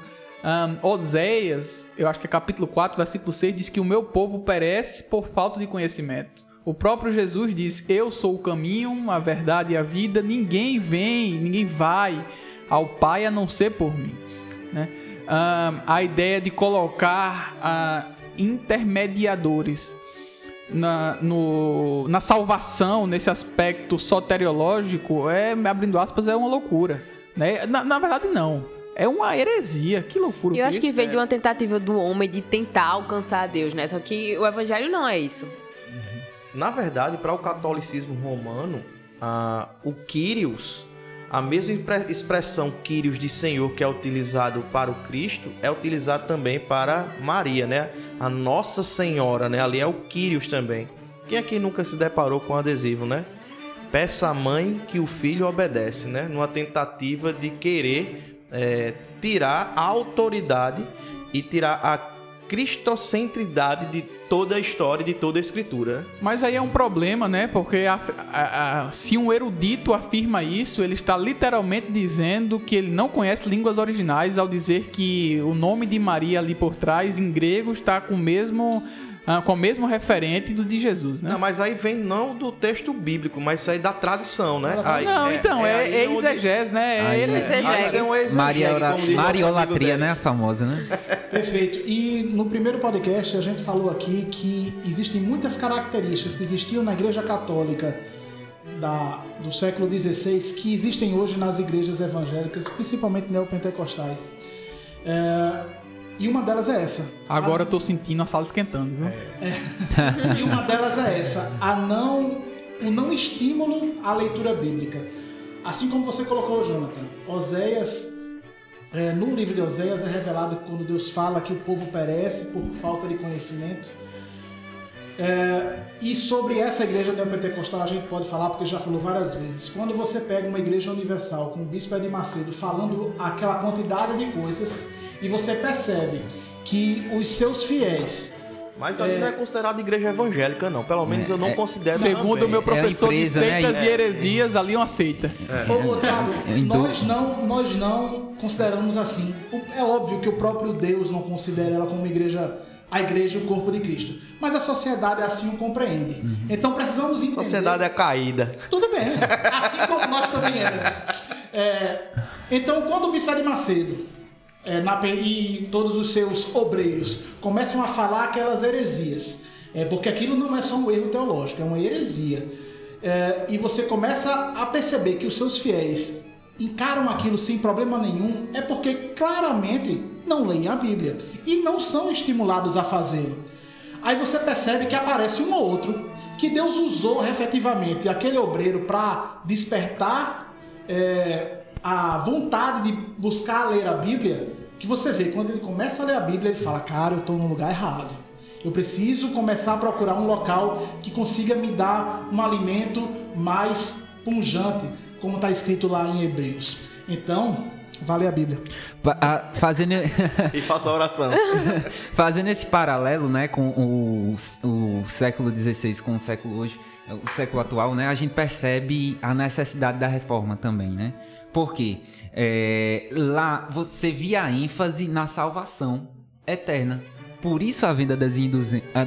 Ahn, Oséias, eu acho que é capítulo 4, versículo 6, diz que o meu povo perece por falta de conhecimento. O próprio Jesus diz: Eu sou o caminho, a verdade e a vida. Ninguém vem, ninguém vai ao Pai a não ser por mim. Né? Ahn, a ideia de colocar ah, intermediadores na, no- na salvação, nesse aspecto soteriológico, é, abrindo aspas, é uma loucura. Né? Na, na verdade, não. É uma heresia. Que loucura. Eu acho que vem de uma tentativa do homem de tentar alcançar a Deus, né? Só que o evangelho não é isso. Na verdade, para o catolicismo romano, ah, o Kyrios, a mesma expressão Kyrios de Senhor que é utilizado para o Cristo, é utilizado também para Maria, né? A Nossa Senhora, né? Ali é o Kyrios também. Quem aqui nunca se deparou com adesivo, né? Peça à mãe que o filho obedece, né? Numa tentativa de querer eh, tirar a autoridade e tirar a cristocentridade de toda a história, de toda a escritura. Mas aí é um problema, né? Porque a- a- a- se um erudito afirma isso, ele está literalmente dizendo que ele não conhece línguas originais ao dizer que o nome de Maria ali por trás, em grego, está com o mesmo, ah, com o mesmo referente do de Jesus, né? Não, mas aí vem não do texto bíblico, mas isso aí da tradição, né? Aí- Não, então, é, aí é onde- exegese, né? É Aí- heresia. Aí isso é um exegese, Mariolatria, né? A famosa, né? Perfeito. E no primeiro podcast a gente falou aqui que existem muitas características que existiam na Igreja Católica da, do século XVI que existem hoje nas igrejas evangélicas, principalmente neopentecostais. É, e uma delas é essa. Agora eu tô sentindo a sala esquentando, viu? E uma delas é essa, a não, o não estímulo à leitura bíblica. Assim como você colocou, Jonathan, Oséias, é, no livro de Oséias é revelado quando Deus fala que o povo perece por falta de conhecimento. É, e sobre essa igreja neopentecostal a gente pode falar, porque já falou várias vezes. Quando você pega uma igreja universal com o bispo Ed Macedo falando aquela quantidade de coisas e você percebe que os seus fiéis Mas ali não é considerado igreja evangélica, não. Pelo menos eu não é- considero Segundo o meu É a professor empresa, de né? seitas É. e heresias, ali uma seita. Ô, ô Thiago, É nós não, nós não consideramos assim. É óbvio que o próprio Deus não considera ela como igreja, a igreja e o corpo de Cristo. Mas a sociedade assim o compreende. Então precisamos A entender. sociedade é caída. Tudo bem, assim como nós também éramos. É, então, quando o Bispo de Macedo é, na e todos os seus obreiros começam a falar aquelas heresias, é, porque aquilo não é só um erro teológico, é uma heresia. É, e você começa a perceber que os seus fiéis encaram aquilo sem problema nenhum, é porque claramente não leem a Bíblia e não são estimulados a fazê-lo. Aí você percebe que aparece um ou outro que Deus usou efetivamente aquele obreiro para despertar é, a vontade de buscar ler a Bíblia. Que você vê, quando ele começa a ler a Bíblia, ele fala: Cara, eu estou no lugar errado. Eu preciso começar a procurar um local que consiga me dar um alimento mais punjante, como está escrito lá em Hebreus. Então, vale a Bíblia. Fazendo. E faça a oração. Fazendo esse paralelo, né, com o, o século XVI com o século hoje, o século atual, né, a gente percebe a necessidade da reforma também, né? Porque é, lá você via a ênfase na salvação eterna. Por isso a venda das,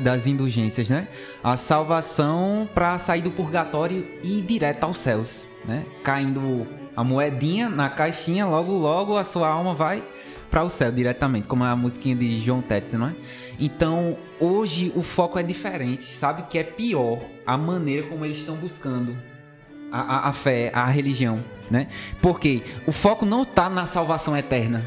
das indulgências, né? A salvação para sair do purgatório e ir direto aos céus, né? Caindo a moedinha na caixinha, logo logo a sua alma vai para o céu diretamente, como a musiquinha de John Tetsu, não é? Então, hoje o foco é diferente, sabe que é pior a maneira como eles estão buscando a, a- a fé, a religião, né? Porque o foco não está na salvação eterna.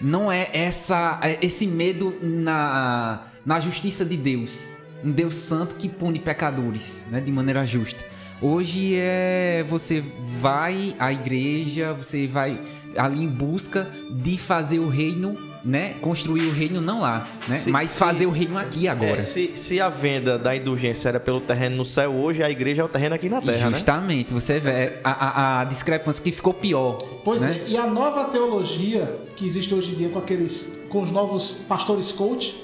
Não é essa é esse medo na na justiça de Deus, um Deus santo que pune pecadores, né, de maneira justa. Hoje é você vai à igreja, você vai ali em busca de fazer o reino, né? Construir o reino não lá, né? Se- Mas se- fazer o reino aqui agora. É, se, se a venda da indulgência era pelo terreno no céu, hoje a igreja é o terreno aqui na terra, né? Justamente, você vê a, a, a discrepância que ficou pior. Pois né? é, e a nova teologia que existe hoje em dia com aqueles com os novos pastores coach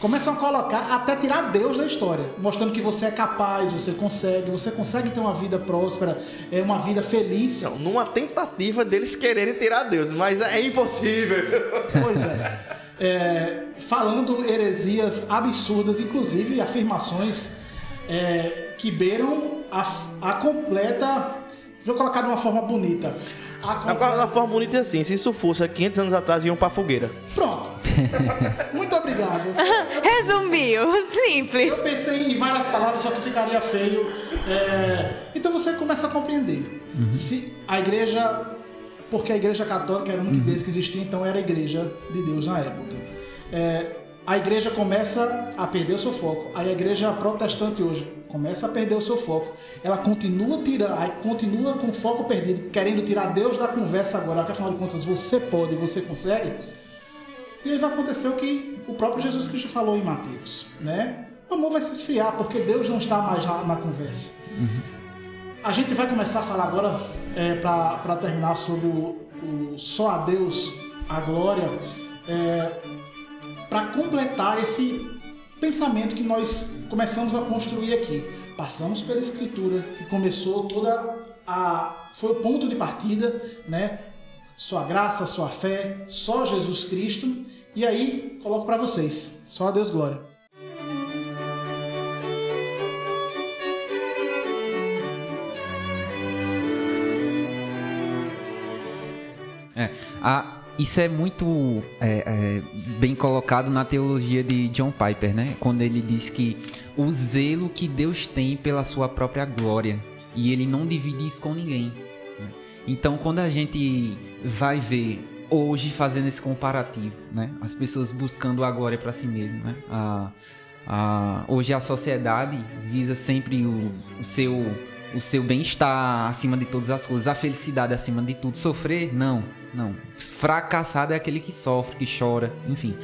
começam a colocar até tirar Deus da história, mostrando que você é capaz, você consegue, você consegue ter uma vida próspera, é uma vida feliz. Não, numa tentativa deles quererem tirar Deus, mas é impossível. Pois é. É, falando heresias absurdas, inclusive afirmações é, que beiram a, a completa. Eu colocar de uma forma bonita. A A, completa- a forma bonita é assim, se isso fosse há 500 anos atrás, iam pra fogueira. Pronto. Muito obrigado. Resumiu, simples. Eu pensei em várias palavras, só que ficaria feio. É, Então você começa a compreender. Se a igreja. Porque a igreja católica era a única igreja que existia, então era a igreja de Deus na época. É, a igreja começa a perder o seu foco. Aí a igreja protestante hoje começa a perder o seu foco. Ela continua tirando, aí continua com o foco perdido, querendo tirar Deus da conversa agora, que afinal de contas você pode, você consegue. E aí vai acontecer o que o próprio Jesus Cristo falou em Mateus, né? O amor vai se esfriar porque Deus não está mais na, na conversa. A gente vai começar a falar agora, é, para terminar, sobre o, o só a Deus, a glória, para completar esse pensamento que nós começamos a construir aqui. Passamos pela Escritura, que começou toda a. foi o ponto de partida, né? Só a graça, só a fé, só Jesus Cristo. E aí, coloco para vocês. Só a Deus glória. É, a- isso é muito é, é, bem colocado na teologia de John Piper, né? Quando ele diz que o zelo que Deus tem pela sua própria glória e ele não divide isso com ninguém. né? Então, quando a gente vai ver hoje fazendo esse comparativo, né? As pessoas buscando a glória para si mesmo, né? A, a- hoje a sociedade visa sempre o, o seu o seu bem-estar acima de todas as coisas, a felicidade acima de tudo. Sofrer, não, não. Fracassado é aquele que sofre, que chora, enfim.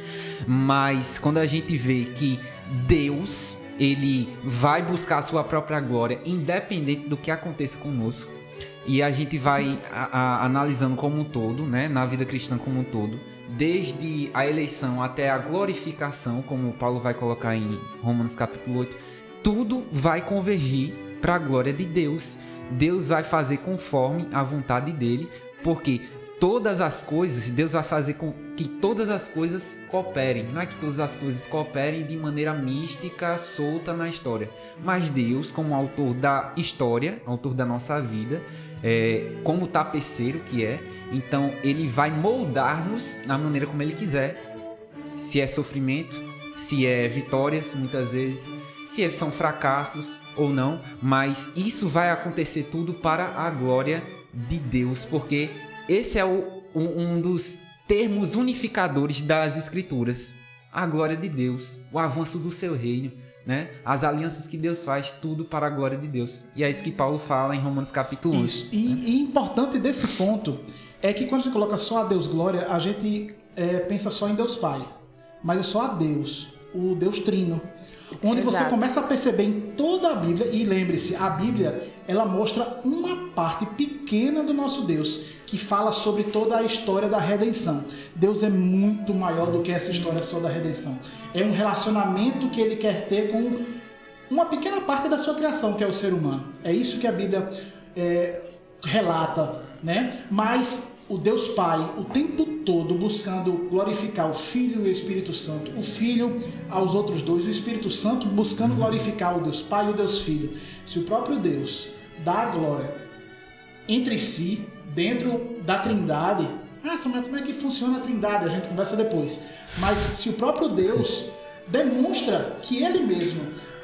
Mas quando a gente vê que Deus, ele vai buscar a sua própria glória, independente do que aconteça conosco, e a gente vai a- a- analisando como um todo, né, na vida cristã como um todo, desde a eleição até a glorificação, como Paulo vai colocar em Romanos capítulo 8, tudo vai convergir para a glória de Deus. Deus vai fazer conforme a vontade dele, porque todas as coisas, Deus vai fazer com que todas as coisas cooperem. Não é que todas as coisas cooperem de maneira mística, solta na história. Mas Deus, como autor da história, autor da nossa vida, é, como tapeceiro que é, então ele vai moldar-nos na maneira como ele quiser. Se é sofrimento, se é vitórias, muitas vezes, se é- são fracassos ou não, mas isso vai acontecer tudo para a glória de Deus, porque esse é o- um, um dos termos unificadores das Escrituras. A glória de Deus, o avanço do seu reino, né? As alianças que Deus faz, tudo para a glória de Deus. E é isso que Paulo fala em Romanos capítulo 11. Isso. E, e importante desse ponto é que quando a gente coloca só a Deus glória, a gente é, pensa só em Deus Pai. Mas é só a Deus, o Deus Trino. Onde você Exato. começa a perceber em toda a Bíblia, e lembre-se, a Bíblia ela mostra uma parte pequena do nosso Deus, que fala sobre toda a história da redenção. Deus é muito maior do que essa história só da redenção. É um relacionamento que ele quer ter com uma pequena parte da sua criação, que é o ser humano. É isso que a Bíblia é, relata, né? Mas o Deus Pai, o tempo todo buscando glorificar o Filho e o Espírito Santo, o Filho aos outros dois, o Espírito Santo buscando glorificar o Deus Pai e o Deus Filho. Se o próprio Deus dá a glória entre si, dentro da Trindade. Ah, mas como é que funciona a Trindade? A gente conversa depois. Mas se o próprio Deus demonstra que ele mesmo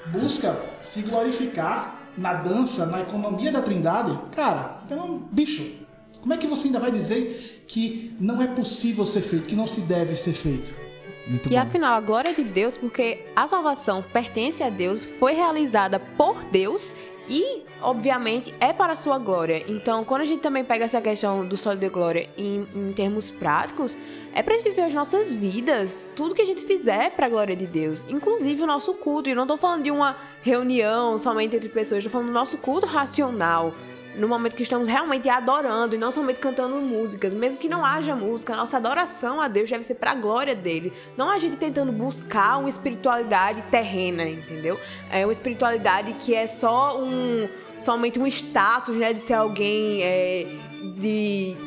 busca se glorificar na dança, na economia da Trindade, cara, pelo bicho, como é que você ainda vai dizer que não é possível ser feito, que não se deve ser feito? Muito E bom. afinal, a glória de Deus, porque a salvação pertence a Deus, foi realizada por Deus e, obviamente, é para a sua glória. Então, quando a gente também pega essa questão do solo de glória em, em termos práticos, é pra gente ver as nossas vidas, tudo que a gente fizer pra glória de Deus, inclusive o nosso culto. E não tô falando de uma reunião somente entre pessoas, tô falando do nosso culto racional. No momento que estamos realmente adorando e não somente cantando músicas, mesmo que não haja música, nossa adoração a Deus deve ser para a glória dele. Não a gente tentando buscar uma espiritualidade terrena, entendeu? É uma espiritualidade que é só um somente um status, né, de ser alguém é, de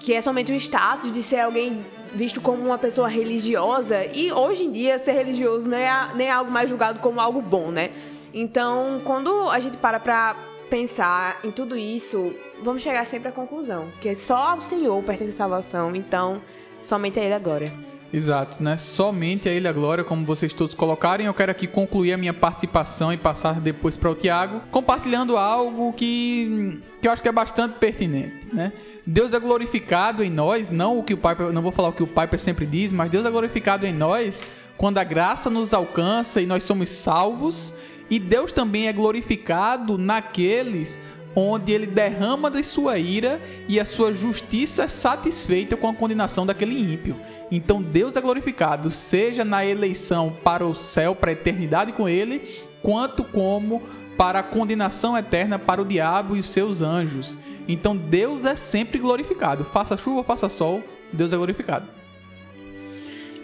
que é somente um status de ser alguém visto como uma pessoa religiosa e hoje em dia ser religioso não é, nem é algo mais julgado como algo bom, né? Então, quando a gente para pra pensar em tudo isso, vamos chegar sempre à conclusão que só ao Senhor pertence a salvação, então somente a Ele a glória. Exato, né? Somente a Ele a glória, como vocês todos colocaram. Eu quero aqui concluir a minha participação e passar depois para o Tiago, compartilhando algo que, que eu acho que é bastante pertinente, né? Deus é glorificado em nós, não o que o Piper, não vou falar o que o Piper sempre diz, mas Deus é glorificado em nós quando a graça nos alcança e nós somos salvos, e Deus também é glorificado naqueles onde ele derrama de sua ira e a sua justiça é satisfeita com a condenação daquele ímpio. Então Deus é glorificado, seja na eleição para o céu, para a eternidade com ele, quanto como para a condenação eterna para o diabo e os seus anjos. Então Deus é sempre glorificado. Faça chuva, faça sol, Deus é glorificado.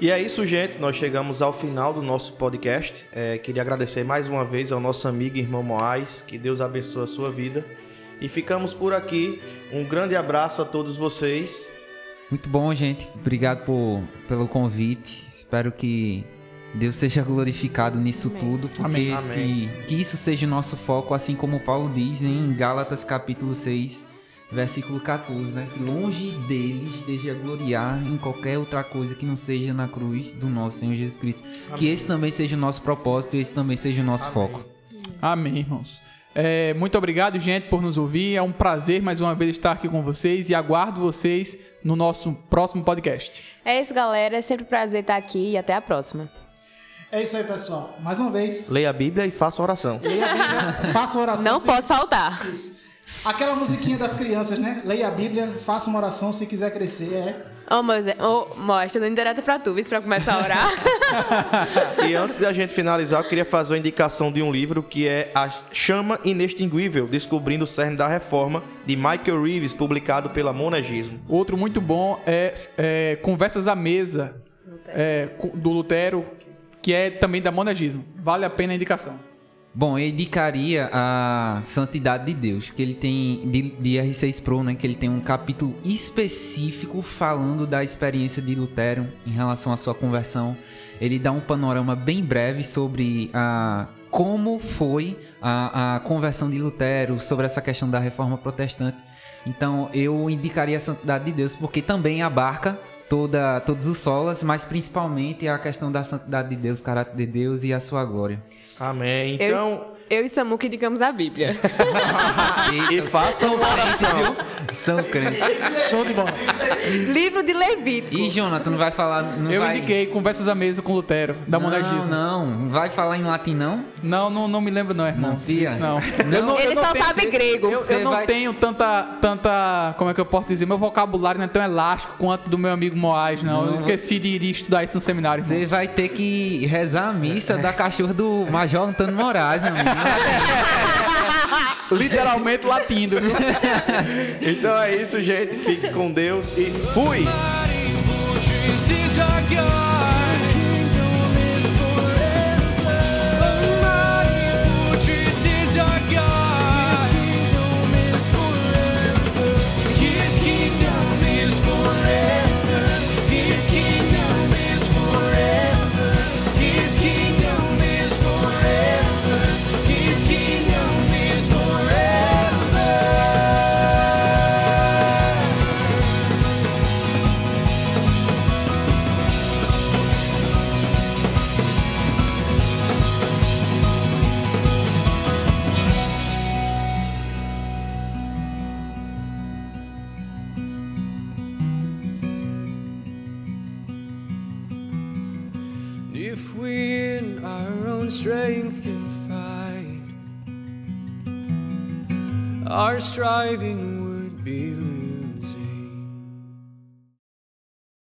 E é isso, gente. Nós chegamos ao final do nosso podcast. É, queria agradecer mais uma vez ao nosso amigo e irmão Moais. Que Deus abençoe a sua vida. E ficamos por aqui. Um grande abraço a todos vocês. Muito bom, gente. Obrigado por, pelo convite. Espero que Deus seja glorificado nisso tudo, porque Amém. esse- que isso seja o nosso foco, assim como Paulo diz em Gálatas capítulo 6, versículo 14, né? Que longe dele esteja a gloriar em qualquer outra coisa que não seja na cruz do nosso Senhor Jesus Cristo. Que esse também seja o nosso propósito e esse também seja o nosso foco. Amém, irmãos. É, muito obrigado, gente, por nos ouvir. É um prazer mais uma vez estar aqui com vocês e aguardo vocês no nosso próximo podcast. É isso, galera. É sempre um prazer estar aqui e até a próxima. É isso aí, pessoal. Mais uma vez, Leia a Bíblia e faça oração. leia a Bíblia, faça oração. Não se- pode faltar. Isso. Aquela musiquinha das crianças, né? Leia a Bíblia, faça uma oração se quiser crescer. É. Ô, Moisés, ô, mostra, dando direto pra tu, isso pra começar a orar. E antes da gente finalizar, eu queria fazer uma indicação de um livro que é A Chama Inextinguível, Descobrindo o Cerne da Reforma, de Michael Reeves, publicado pela Monegismo. Outro muito bom é, é Conversas à Mesa, é, do Lutero, que é também da monagismo. Vale a pena a indicação. Bom, eu indicaria a Santidade de Deus, que ele tem de, de R6 Pro, né? Que ele tem um capítulo específico falando da experiência de Lutero em relação à sua conversão. Ele dá um panorama bem breve sobre a como foi a, a conversão de Lutero, sobre essa questão da reforma protestante. Então, eu indicaria a Santidade de Deus, porque também abarca toda, todos os solas, mas principalmente a questão da santidade de Deus, caráter de Deus e a sua glória. Amém. Eu, Então, eu e Samu que indicamos a Bíblia. e façam uma oração. São crentes. Show de bola. Livro de Levítico. E Jonathan, não vai falar. Não Eu vai... indiquei Conversas à Mesa com Lutero, da não, não, não vai falar em latim não? Não, não, não me lembro não, irmão. Não, Fia. Não. Não. Ele só sabe grego. Eu, eu não vai- tenho tanta, tanta, como é que eu posso dizer, meu vocabulário não é tão elástico quanto do meu amigo Moaz, não. Eu Não. esqueci de, de estudar isso no seminário, Você vai ter que rezar a missa da cachorra do Major Antônio Moraes, meu amigo. Literalmente latindo? Então é isso, gente. Fique com Deus e fui! are striving